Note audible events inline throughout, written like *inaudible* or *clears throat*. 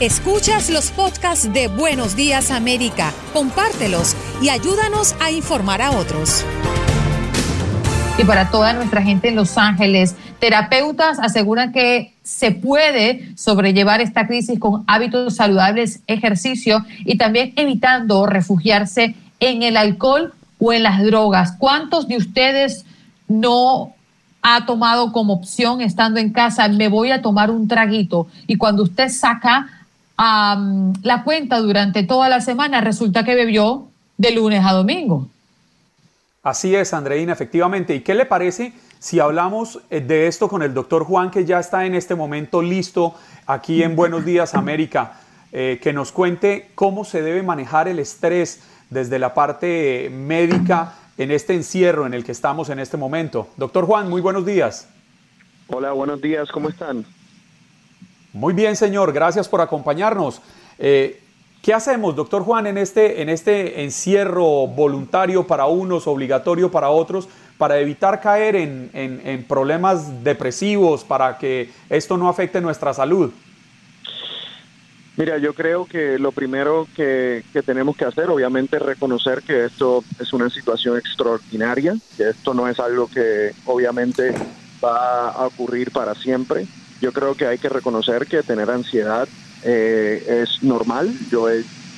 Escuchas los podcasts de Buenos Días América, compártelos y ayúdanos a informar a otros. Y para toda nuestra gente en Los Ángeles, terapeutas aseguran que se puede sobrellevar esta crisis con hábitos saludables, ejercicio y también evitando refugiarse en el alcohol o en las drogas. ¿Cuántos de ustedes no ha tomado como opción estando en casa, me voy a tomar un traguito? Y cuando usted saca la cuenta durante toda la semana, resulta que bebió de lunes a domingo. Así es, Andreina, efectivamente. ¿Y qué le parece si hablamos eh, de esto con el doctor Juan, que ya está en este momento listo aquí en Buenos Días América, eh, que nos cuente cómo se debe manejar el estrés desde la parte médica en este encierro en el que estamos en este momento? Doctor Juan, muy buenos días. Hola, buenos días, ¿cómo están? Muy bien, señor, gracias por acompañarnos. Eh, ¿Qué hacemos, doctor Juan, en este, en este encierro voluntario para unos, obligatorio para otros, para evitar caer en, problemas depresivos, para que esto no afecte nuestra salud? Mira, yo creo que lo primero que, que, tenemos que hacer, obviamente, es reconocer que esto es una situación extraordinaria, que esto no es algo que obviamente va a ocurrir para siempre yo creo que hay que reconocer que tener ansiedad eh, es normal. Yo,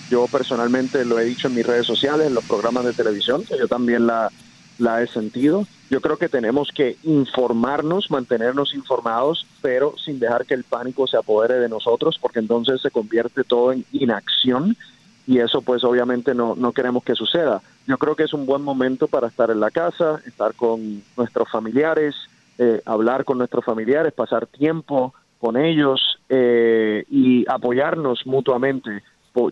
yo personalmente lo he dicho en mis redes sociales, en los programas de televisión, que yo también la, la he sentido. Yo creo que tenemos que informarnos, mantenernos informados, pero sin dejar que el pánico se apodere de nosotros, porque entonces se convierte todo en inacción y eso pues obviamente no, no queremos que suceda. Yo creo que es un buen momento para estar en la casa, estar con nuestros familiares, eh, hablar con nuestros familiares, pasar tiempo con ellos eh, y apoyarnos mutuamente.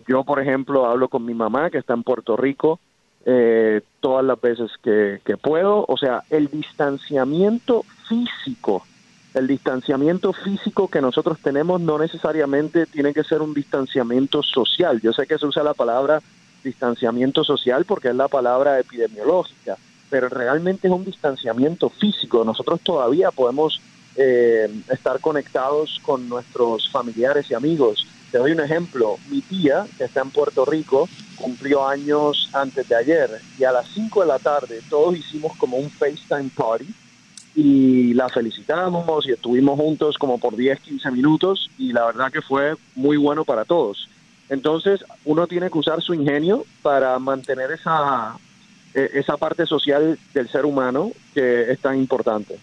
Yo, por ejemplo, hablo con mi mamá que está en Puerto Rico eh, todas las veces que, que puedo. O sea, el distanciamiento físico, el distanciamiento físico que nosotros tenemos no necesariamente tiene que ser un distanciamiento social. Yo sé que se usa la palabra distanciamiento social porque es la palabra epidemiológica, pero realmente es un distanciamiento físico. Nosotros todavía podemos eh, estar conectados con nuestros familiares y amigos. Te doy un ejemplo. Mi tía, que está en Puerto Rico, cumplió años antes de ayer y a las 5 de la tarde todos hicimos como un FaceTime party y la felicitamos y estuvimos juntos como por 10, 15 minutos y la verdad que fue muy bueno para todos. Entonces uno tiene que usar su ingenio para mantener esa esa parte social del ser humano que es tan importante.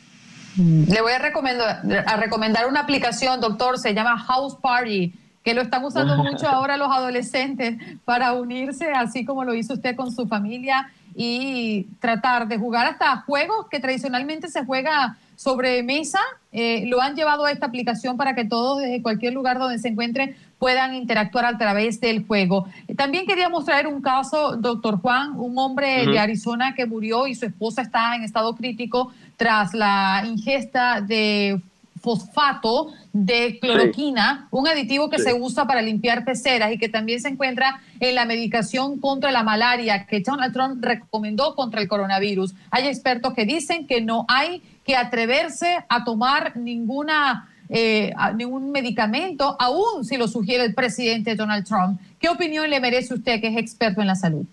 Mm. Le voy a recomendar, a recomendar una aplicación, doctor, se llama House Party, que lo están usando *laughs* mucho ahora los adolescentes para unirse, así como lo hizo usted con su familia, y tratar de jugar hasta juegos que tradicionalmente se juega sobre mesa. Eh, lo han llevado a esta aplicación para que todos, desde cualquier lugar donde se encuentren, puedan interactuar a través del juego. También queríamos traer un caso, doctor Juan, un hombre de Arizona que murió y su esposa está en estado crítico tras la ingesta de fosfato de cloroquina, un aditivo que se usa para limpiar peceras y que también se encuentra en la medicación contra la malaria que Donald Trump recomendó contra el coronavirus. Hay expertos que dicen que no hay que atreverse a tomar ninguna eh, ningún medicamento, aún si lo sugiere el presidente Donald Trump. ¿Qué opinión le merece usted que es experto en la salud?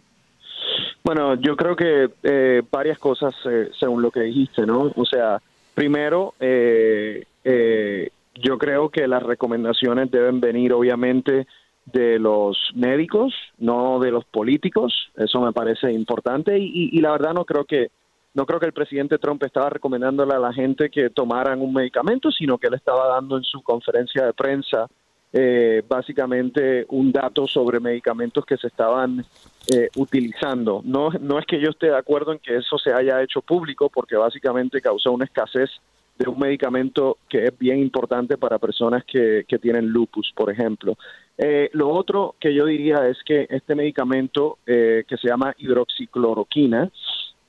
Bueno, yo creo que eh, varias cosas eh, según lo que dijiste, ¿no? O sea, primero, eh, eh, yo creo que las recomendaciones deben venir obviamente de los médicos, no de los políticos. Eso me parece importante y, la verdad no creo que no creo que el presidente Trump estaba recomendándole a la gente que tomaran un medicamento, sino que él estaba dando en su conferencia de prensa eh, básicamente un dato sobre medicamentos que se estaban eh, utilizando. No, no es que yo esté de acuerdo en que eso se haya hecho público, porque básicamente causó una escasez de un medicamento que es bien importante para personas que, que tienen lupus, por ejemplo. Eh, lo otro que yo diría es que este medicamento eh, que se llama hidroxicloroquina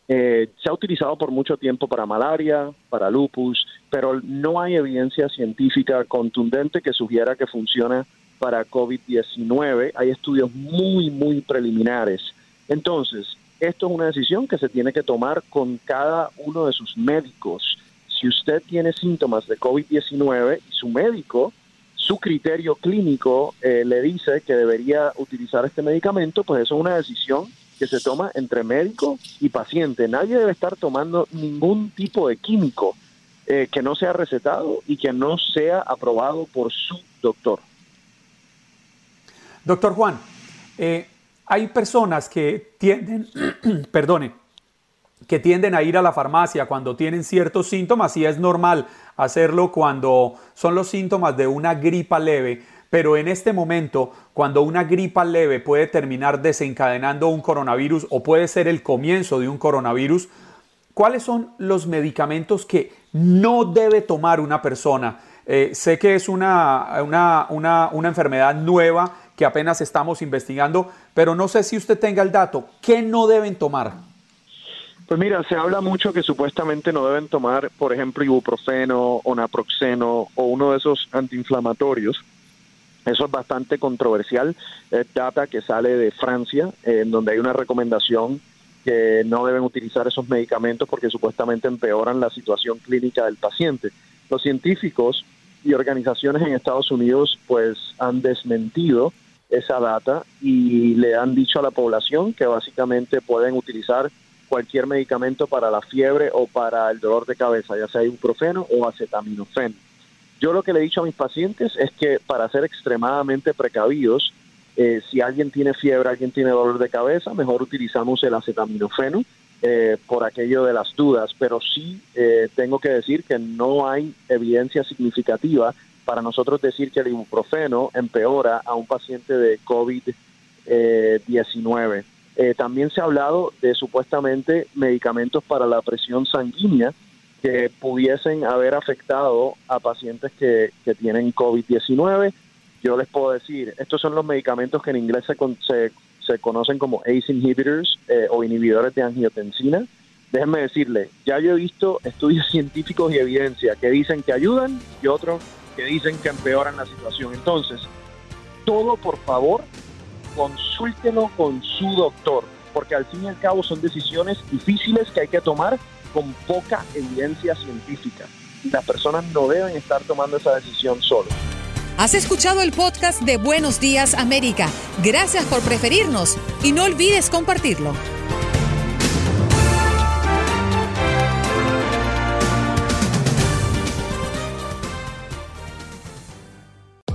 eh, se ha utilizado por mucho tiempo para malaria, para lupus, pero no hay evidencia científica contundente que sugiera que funciona para COVID-19. Hay estudios muy, muy preliminares. Entonces, esto es una decisión que se tiene que tomar con cada uno de sus médicos si usted tiene síntomas de COVID-19 y su médico, su criterio clínico eh, le dice que debería utilizar este medicamento, pues eso es una decisión que se toma entre médico y paciente. Nadie debe estar tomando ningún tipo de químico eh, que no sea recetado y que no sea aprobado por su doctor. Doctor Juan, eh, hay personas que tienden, *clears throat* perdone, que tienden a ir a la farmacia cuando tienen ciertos síntomas y es normal hacerlo cuando son los síntomas de una gripa leve, pero en este momento, cuando una gripa leve puede terminar desencadenando un coronavirus o puede ser el comienzo de un coronavirus, ¿cuáles son los medicamentos que no debe tomar una persona? Eh, sé que es una, una, una, una enfermedad nueva que apenas estamos investigando, pero no sé si usted tenga el dato. ¿Qué no deben tomar? Pues mira, se habla mucho que supuestamente no deben tomar, por ejemplo, ibuprofeno o naproxeno o uno de esos antiinflamatorios. Eso es bastante controversial. Es data que sale de Francia, en donde hay una recomendación que no deben utilizar esos medicamentos porque supuestamente empeoran la situación clínica del paciente. Los científicos y organizaciones en Estados Unidos pues han desmentido esa data y le han dicho a la población que básicamente pueden utilizar cualquier medicamento para la fiebre o para el dolor de cabeza, ya sea ibuprofeno o acetaminofén. Yo lo que le he dicho a mis pacientes es que para ser extremadamente precavidos, eh, si alguien tiene fiebre, alguien tiene dolor de cabeza, mejor utilizamos el acetaminofeno eh, por aquello de las dudas, pero sí eh, tengo que decir que no hay evidencia significativa para nosotros decir que el ibuprofeno empeora a un paciente de COVID-19. Eh, también se ha hablado de supuestamente medicamentos para la presión sanguínea que pudiesen haber afectado a pacientes que, tienen COVID-19. Yo les puedo decir, estos son los medicamentos que en inglés se, se, conocen como ACE inhibitors eh, o inhibidores de angiotensina. Déjenme decirle, ya yo he visto estudios *laughs* científicos y evidencia que dicen que ayudan y otros que dicen que empeoran la situación. Entonces, todo por favor consúltelo con su doctor, porque al fin y al cabo son decisiones difíciles que hay que tomar con poca evidencia científica. Las personas no deben estar tomando esa decisión solo. Has escuchado el podcast de Buenos Días América. Gracias por preferirnos y no olvides compartirlo.